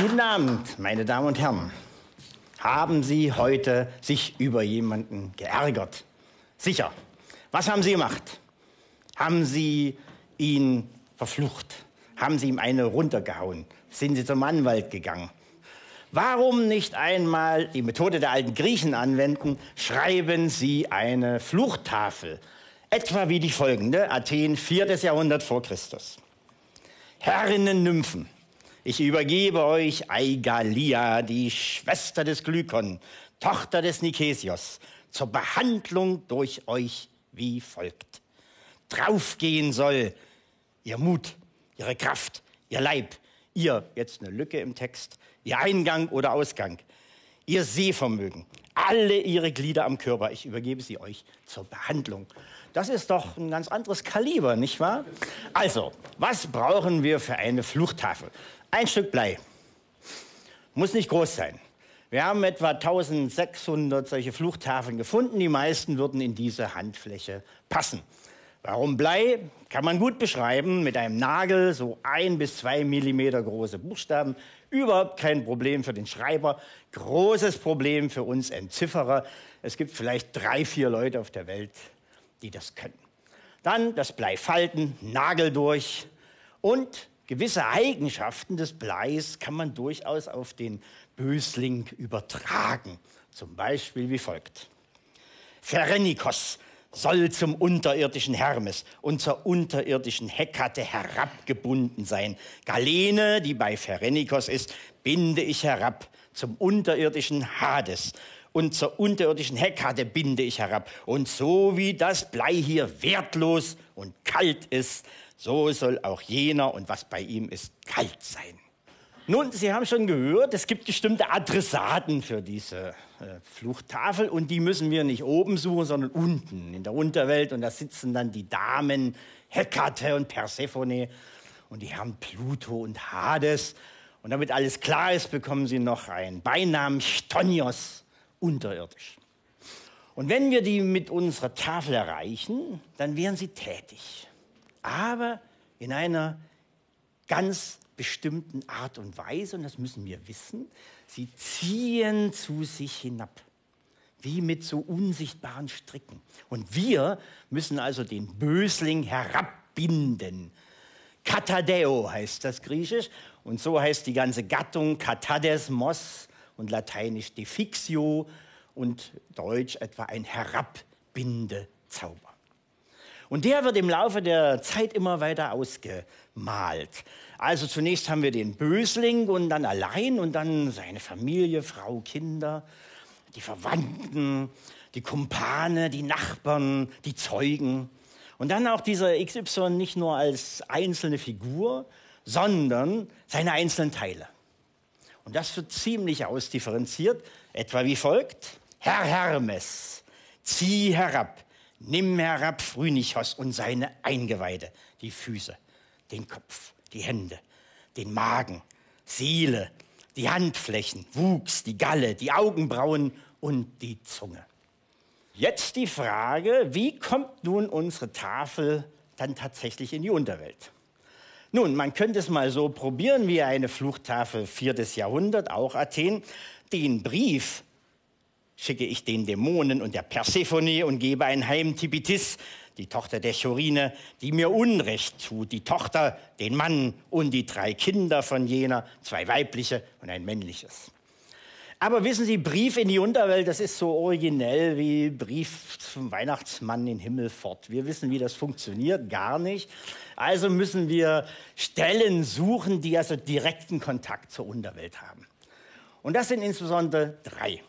Guten Abend, meine Damen und Herren. Haben Sie heute sich über jemanden geärgert? Sicher. Was haben Sie gemacht? Haben Sie ihn verflucht? Haben Sie ihm eine runtergehauen? Sind Sie zum Anwalt gegangen? Warum nicht einmal die Methode der alten Griechen anwenden? Schreiben Sie eine Fluchtafel. Etwa wie die folgende, Athen, 4. Jahrhundert vor Christus. Herrinnen Nymphen, ich übergebe euch Aigalia, die Schwester des Glykon, Tochter des Nikesios, zur Behandlung durch euch wie folgt. Draufgehen soll ihr Mut, ihre Kraft, ihr Leib, ihr, jetzt eine Lücke im Text, ihr Eingang oder Ausgang, ihr Sehvermögen, alle ihre Glieder am Körper. Ich übergebe sie euch zur Behandlung. Das ist doch ein ganz anderes Kaliber, nicht wahr? Also, was brauchen wir für eine Fluchttafel? Ein Stück Blei. Muss nicht groß sein. Wir haben etwa 1600 solche Fluchttafeln gefunden. Die meisten würden in diese Handfläche passen. Warum Blei? Kann man gut beschreiben mit einem Nagel, so ein bis zwei Millimeter große Buchstaben. Überhaupt kein Problem für den Schreiber. Großes Problem für uns Entzifferer. Es gibt vielleicht drei, vier Leute auf der Welt, die das können. Dann das Blei falten, Nagel durch und gewisse Eigenschaften des Bleis kann man durchaus auf den Bösling übertragen. Zum Beispiel wie folgt. Pherenikos soll zum unterirdischen Hermes und zur unterirdischen Hekate herabgebunden sein. Galene, die bei Pherenikos ist, binde ich herab zum unterirdischen Hades und zur unterirdischen Hekate binde ich herab. Und so wie das Blei hier wertlos und kalt ist, so soll auch jener und was bei ihm ist kalt sein. Nun, Sie haben schon gehört, es gibt bestimmte Adressaten für diese äh, Fluchttafel und die müssen wir nicht oben suchen, sondern unten in der Unterwelt und da sitzen dann die Damen Hekate und Persephone und die Herren Pluto und Hades und damit alles klar ist, bekommen sie noch einen Beinamen Stonios unterirdisch. Und wenn wir die mit unserer Tafel erreichen, dann wären sie tätig, aber in einer ganz bestimmten Art und Weise, und das müssen wir wissen, sie ziehen zu sich hinab, wie mit so unsichtbaren Stricken. Und wir müssen also den Bösling herabbinden. Katadeo heißt das Griechisch, und so heißt die ganze Gattung Katadesmos und lateinisch Defixio und Deutsch etwa ein Herabbindezauber. Und der wird im Laufe der Zeit immer weiter ausgemalt. Also zunächst haben wir den Bösling und dann allein und dann seine Familie, Frau, Kinder, die Verwandten, die Kumpane, die Nachbarn, die Zeugen. Und dann auch dieser XY nicht nur als einzelne Figur, sondern seine einzelnen Teile. Und das wird ziemlich ausdifferenziert, etwa wie folgt. Herr Hermes, zieh herab Nimm herab Phrynichos und seine Eingeweide, die Füße, den Kopf, die Hände, den Magen, Seele, die Handflächen, Wuchs, die Galle, die Augenbrauen und die Zunge. Jetzt die Frage, wie kommt nun unsere Tafel dann tatsächlich in die Unterwelt? Nun, man könnte es mal so probieren wie eine Fluchttafel viertes Jahrhundert, auch Athen, den Brief schicke ich den Dämonen und der Persephone und gebe ein Heim Tipitis, die Tochter der Chorine, die mir Unrecht tut, die Tochter, den Mann und die drei Kinder von jener, zwei weibliche und ein männliches. Aber wissen Sie, Brief in die Unterwelt, das ist so originell wie Brief zum Weihnachtsmann in Himmelfort. Wir wissen, wie das funktioniert, gar nicht. Also müssen wir Stellen suchen, die also direkten Kontakt zur Unterwelt haben. Und das sind insbesondere drei.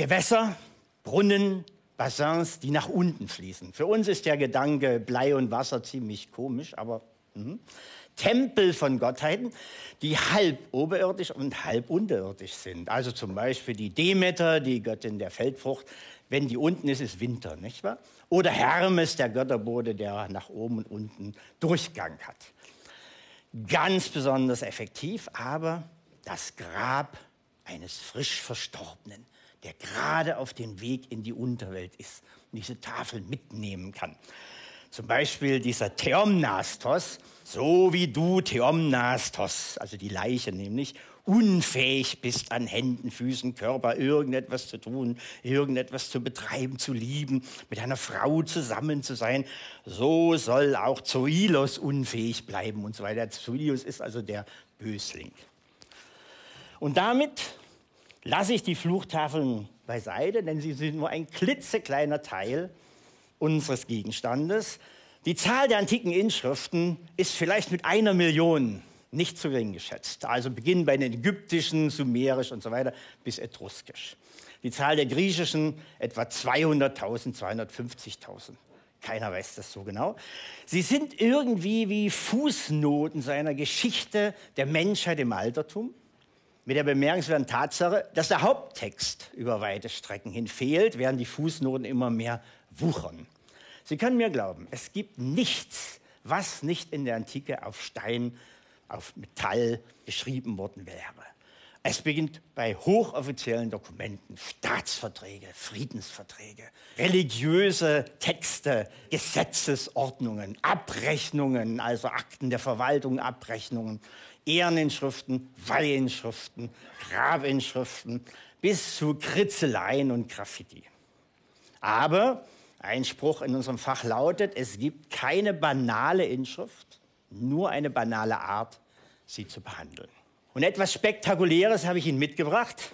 Gewässer, Brunnen, Bassins, die nach unten fließen. Für uns ist der Gedanke Blei und Wasser ziemlich komisch, aber mh. Tempel von Gottheiten, die halb oberirdisch und halb unterirdisch sind. Also zum Beispiel die Demeter, die Göttin der Feldfrucht. Wenn die unten ist, ist Winter, nicht wahr? Oder Hermes, der Götterbote, der nach oben und unten Durchgang hat. Ganz besonders effektiv, aber das Grab eines frisch Verstorbenen der gerade auf dem Weg in die Unterwelt ist und diese Tafel mitnehmen kann. Zum Beispiel dieser Theomnastos, so wie du, Theomnastos, also die Leiche nämlich, unfähig bist, an Händen, Füßen, Körper irgendetwas zu tun, irgendetwas zu betreiben, zu lieben, mit einer Frau zusammen zu sein, so soll auch Zoilos unfähig bleiben und so weiter. Zoilos ist also der Bösling. Und damit lasse ich die Fluchtafeln beiseite, denn sie sind nur ein klitzekleiner Teil unseres Gegenstandes. Die Zahl der antiken Inschriften ist vielleicht mit einer Million nicht zu gering geschätzt. Also beginnen bei den ägyptischen, sumerisch und so weiter bis etruskisch. Die Zahl der griechischen etwa 200.000, 250.000. Keiner weiß das so genau. Sie sind irgendwie wie Fußnoten seiner Geschichte der Menschheit im Altertum. Mit der bemerkenswerten Tatsache, dass der Haupttext über weite Strecken hin fehlt, während die Fußnoten immer mehr wuchern. Sie können mir glauben, es gibt nichts, was nicht in der Antike auf Stein auf Metall geschrieben worden wäre. Es beginnt bei hochoffiziellen Dokumenten, Staatsverträge, Friedensverträge, religiöse Texte, Gesetzesordnungen, Abrechnungen, also Akten der Verwaltung, Abrechnungen, Ehreninschriften, Weihinschriften, Grabinschriften bis zu Kritzeleien und Graffiti. Aber ein Spruch in unserem Fach lautet, es gibt keine banale Inschrift, nur eine banale Art, sie zu behandeln. Und etwas Spektakuläres habe ich Ihnen mitgebracht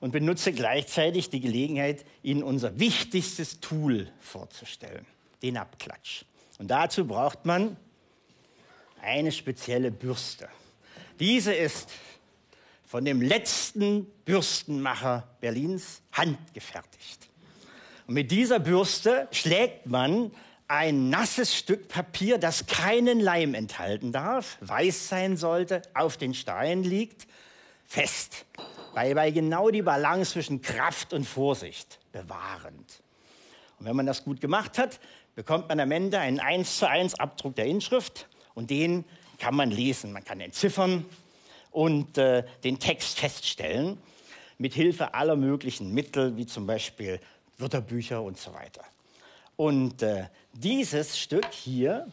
und benutze gleichzeitig die Gelegenheit, Ihnen unser wichtigstes Tool vorzustellen, den Abklatsch. Und dazu braucht man eine spezielle Bürste. Diese ist von dem letzten Bürstenmacher Berlins handgefertigt. Und mit dieser Bürste schlägt man ein nasses Stück Papier, das keinen Leim enthalten darf, weiß sein sollte, auf den Stein liegt, fest. Dabei genau die Balance zwischen Kraft und Vorsicht bewahrend. Und wenn man das gut gemacht hat, bekommt man am Ende einen 1 zu 1 Abdruck der Inschrift und den kann man lesen. Man kann entziffern und äh, den Text feststellen mit Hilfe aller möglichen Mittel, wie zum Beispiel Wörterbücher und so weiter. Und äh, dieses Stück hier,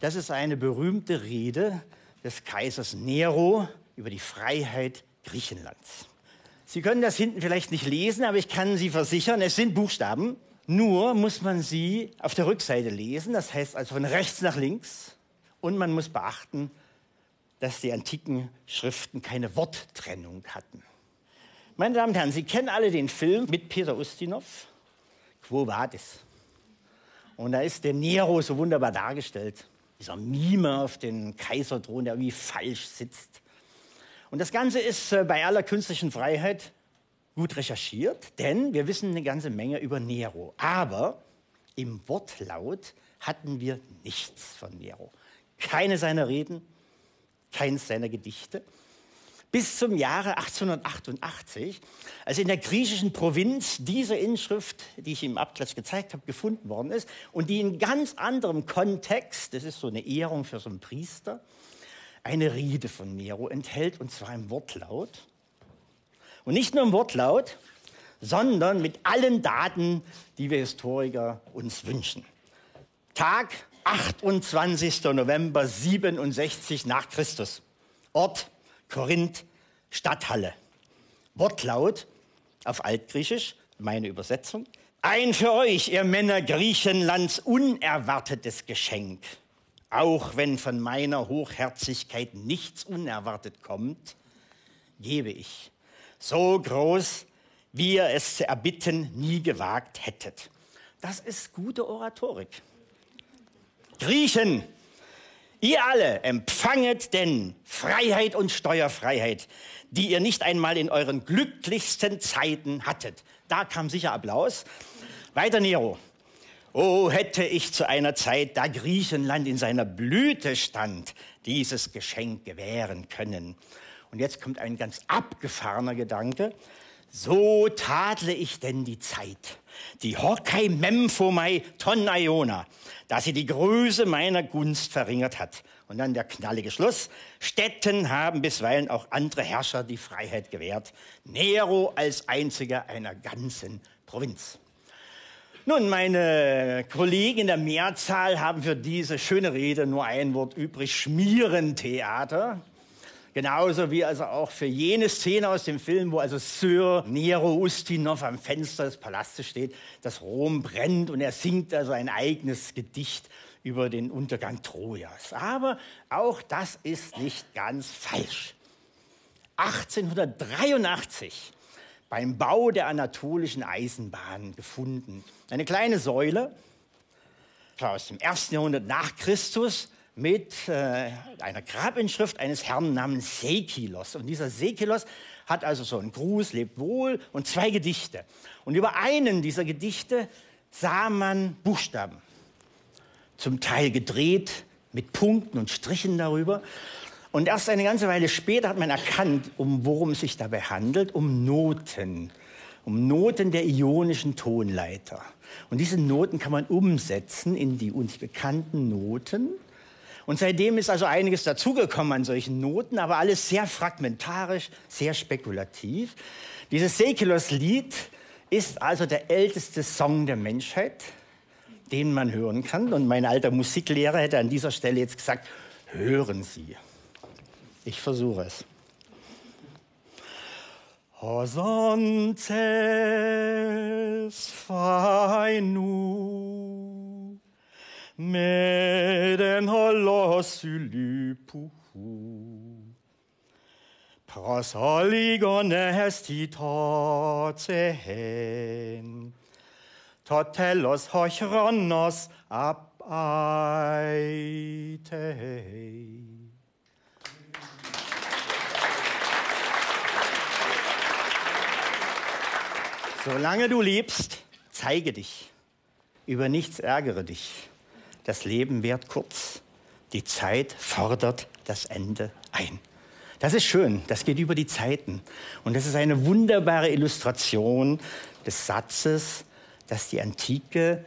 das ist eine berühmte Rede des Kaisers Nero über die Freiheit Griechenlands. Sie können das hinten vielleicht nicht lesen, aber ich kann Sie versichern, es sind Buchstaben. Nur muss man sie auf der Rückseite lesen, das heißt also von rechts nach links. Und man muss beachten, dass die antiken Schriften keine Worttrennung hatten. Meine Damen und Herren, Sie kennen alle den Film mit Peter Ustinov, Quo Vadis. Und da ist der Nero so wunderbar dargestellt. Dieser Mime auf den Kaiserthron, der irgendwie falsch sitzt. Und das Ganze ist äh, bei aller künstlichen Freiheit gut recherchiert, denn wir wissen eine ganze Menge über Nero. Aber im Wortlaut hatten wir nichts von Nero. Keine seiner Reden, keines seiner Gedichte bis zum Jahre 1888, als in der griechischen Provinz diese Inschrift, die ich im Abklatsch gezeigt habe, gefunden worden ist und die in ganz anderem Kontext, das ist so eine Ehrung für so einen Priester, eine Rede von Nero enthält, und zwar im Wortlaut. Und nicht nur im Wortlaut, sondern mit allen Daten, die wir Historiker uns wünschen. Tag 28. November 67 nach Christus. Ort Korinth, Stadthalle. Wortlaut auf Altgriechisch, meine Übersetzung. Ein für euch, ihr Männer Griechenlands, unerwartetes Geschenk. Auch wenn von meiner Hochherzigkeit nichts unerwartet kommt, gebe ich. So groß, wie ihr es zu erbitten nie gewagt hättet. Das ist gute Oratorik. Griechen, Ihr alle empfanget denn Freiheit und Steuerfreiheit, die ihr nicht einmal in euren glücklichsten Zeiten hattet. Da kam sicher Applaus. Weiter Nero. Oh, hätte ich zu einer Zeit, da Griechenland in seiner Blüte stand, dieses Geschenk gewähren können. Und jetzt kommt ein ganz abgefahrener Gedanke. So tadle ich denn die Zeit, die Horkai Memphomai ton Iona, dass sie die Größe meiner Gunst verringert hat. Und dann der knallige Schluss. Städten haben bisweilen auch andere Herrscher die Freiheit gewährt. Nero als einziger einer ganzen Provinz. Nun, meine Kollegen in der Mehrzahl haben für diese schöne Rede nur ein Wort übrig, Schmierentheater. Genauso wie also auch für jene Szene aus dem Film, wo also Sir Nero Ustinov am Fenster des Palastes steht, dass Rom brennt und er singt also ein eigenes Gedicht über den Untergang Trojas. Aber auch das ist nicht ganz falsch. 1883 beim Bau der anatolischen Eisenbahn gefunden. Eine kleine Säule aus dem ersten Jahrhundert nach Christus mit äh, einer Grabinschrift eines Herrn namens Sekilos. Und dieser Sekilos hat also so einen Gruß, lebt wohl und zwei Gedichte. Und über einen dieser Gedichte sah man Buchstaben, zum Teil gedreht mit Punkten und Strichen darüber. Und erst eine ganze Weile später hat man erkannt, um worum es sich dabei handelt, um Noten, um Noten der ionischen Tonleiter. Und diese Noten kann man umsetzen in die uns bekannten Noten. Und seitdem ist also einiges dazugekommen an solchen Noten, aber alles sehr fragmentarisch, sehr spekulativ. Dieses Sekilos-Lied ist also der älteste Song der Menschheit, den man hören kann. Und mein alter Musiklehrer hätte an dieser Stelle jetzt gesagt, hören Sie. Ich versuche es. Hosantes fainu meden holos ylipuhu prosoligon esti tocehen totelos hochronos abaitei Solange du lebst, zeige dich. Über nichts ärgere dich. Das Leben währt kurz. Die Zeit fordert das Ende ein. Das ist schön, das geht über die Zeiten. Und das ist eine wunderbare Illustration des Satzes, dass die Antike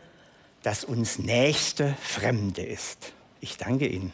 das uns nächste Fremde ist. Ich danke Ihnen.